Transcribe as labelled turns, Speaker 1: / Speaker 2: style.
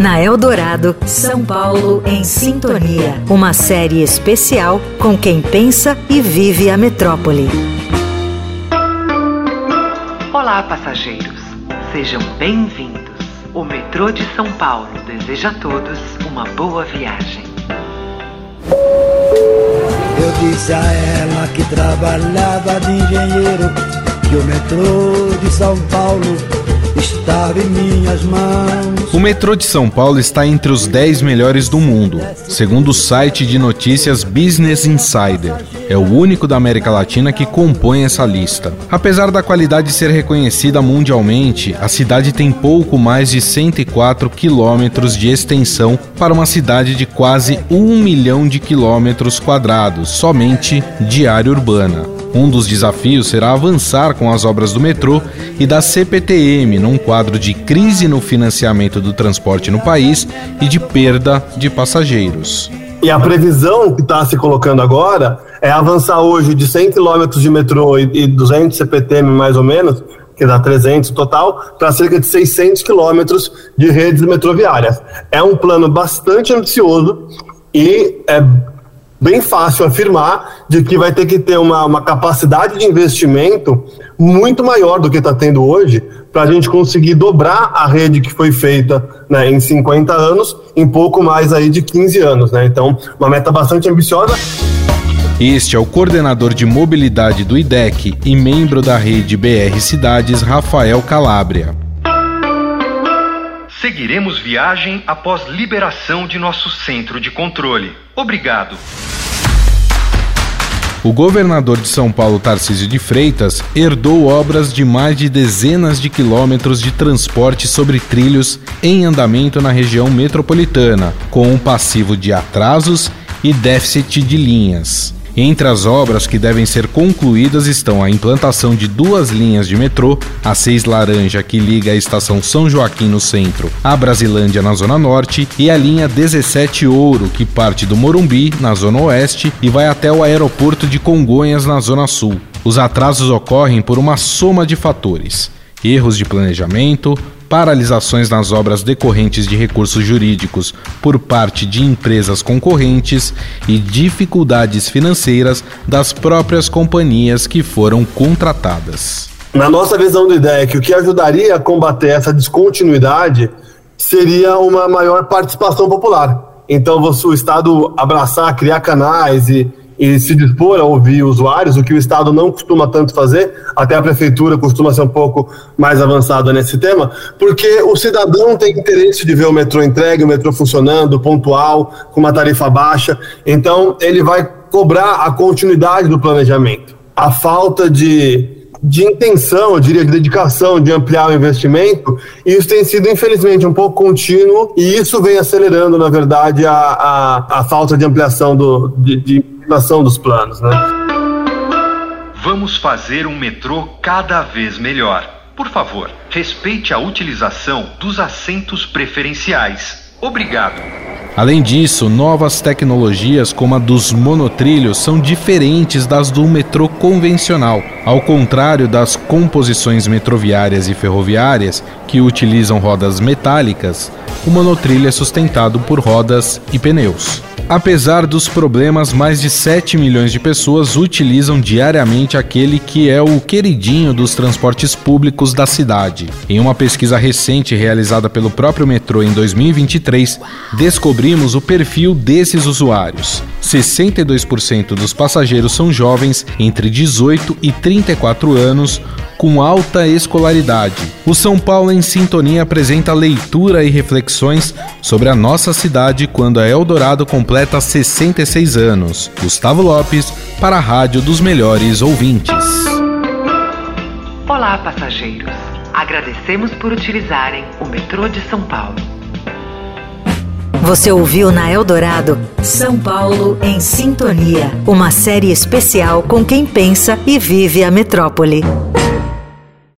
Speaker 1: Na Eldorado, São Paulo em Sintonia. Uma série especial com quem pensa e vive a metrópole.
Speaker 2: Olá, passageiros. Sejam bem-vindos. O metrô de São Paulo deseja a todos uma boa viagem.
Speaker 3: Eu disse a ela que trabalhava de engenheiro que o metrô de São Paulo em minhas mãos.
Speaker 4: O metrô de São Paulo está entre os 10 melhores do mundo, segundo o site de notícias Business Insider. É o único da América Latina que compõe essa lista. Apesar da qualidade ser reconhecida mundialmente, a cidade tem pouco mais de 104 quilômetros de extensão para uma cidade de quase um milhão de quilômetros quadrados, somente de área urbana. Um dos desafios será avançar com as obras do metrô e da CPTM num quadro de crise no financiamento do transporte no país e de perda de passageiros.
Speaker 5: E a previsão que está se colocando agora é avançar hoje de 100 quilômetros de metrô e 200 CPTM mais ou menos, que dá 300 total, para cerca de 600 quilômetros de redes metroviárias. É um plano bastante ambicioso e é bem fácil afirmar de que vai ter que ter uma, uma capacidade de investimento muito maior do que está tendo hoje para a gente conseguir dobrar a rede que foi feita né, em 50 anos em pouco mais aí de 15 anos. Né? Então, uma meta bastante ambiciosa.
Speaker 4: Este é o coordenador de mobilidade do IDEC e membro da rede BR Cidades, Rafael Calabria.
Speaker 6: Seguiremos viagem após liberação de nosso centro de controle. Obrigado.
Speaker 4: O governador de São Paulo, Tarcísio de Freitas, herdou obras de mais de dezenas de quilômetros de transporte sobre trilhos em andamento na região metropolitana, com um passivo de atrasos e déficit de linhas. Entre as obras que devem ser concluídas estão a implantação de duas linhas de metrô, a 6 Laranja, que liga a estação São Joaquim no centro à Brasilândia na zona norte, e a linha 17 Ouro, que parte do Morumbi, na zona oeste, e vai até o aeroporto de Congonhas, na zona sul. Os atrasos ocorrem por uma soma de fatores: erros de planejamento, paralisações nas obras decorrentes de recursos jurídicos por parte de empresas concorrentes e dificuldades financeiras das próprias companhias que foram contratadas.
Speaker 5: Na nossa visão de ideia, que o que ajudaria a combater essa descontinuidade seria uma maior participação popular. Então, o Estado abraçar, criar canais e e se dispor a ouvir usuários, o que o Estado não costuma tanto fazer, até a Prefeitura costuma ser um pouco mais avançada nesse tema, porque o cidadão tem interesse de ver o metrô entregue, o metrô funcionando, pontual, com uma tarifa baixa, então ele vai cobrar a continuidade do planejamento. A falta de de intenção, eu diria, de dedicação de ampliar o investimento, isso tem sido, infelizmente, um pouco contínuo, e isso vem acelerando, na verdade, a, a, a falta de ampliação do, de, de implementação dos planos. Né?
Speaker 6: Vamos fazer um metrô cada vez melhor. Por favor, respeite a utilização dos assentos preferenciais. Obrigado.
Speaker 4: Além disso, novas tecnologias como a dos monotrilhos são diferentes das do metrô convencional. Ao contrário das composições metroviárias e ferroviárias, que utilizam rodas metálicas, o monotrilho é sustentado por rodas e pneus. Apesar dos problemas, mais de 7 milhões de pessoas utilizam diariamente aquele que é o queridinho dos transportes públicos da cidade. Em uma pesquisa recente realizada pelo próprio metrô em 2023, descobrimos o perfil desses usuários. 62% dos passageiros são jovens entre 18 e 34 anos, com alta escolaridade. O São Paulo em Sintonia apresenta leitura e reflexões sobre a nossa cidade quando a Eldorado completa 66 anos. Gustavo Lopes, para a Rádio dos Melhores Ouvintes.
Speaker 2: Olá, passageiros. Agradecemos por utilizarem o metrô de São Paulo.
Speaker 1: Você ouviu na Eldorado São Paulo em Sintonia, uma série especial com quem pensa e vive a metrópole.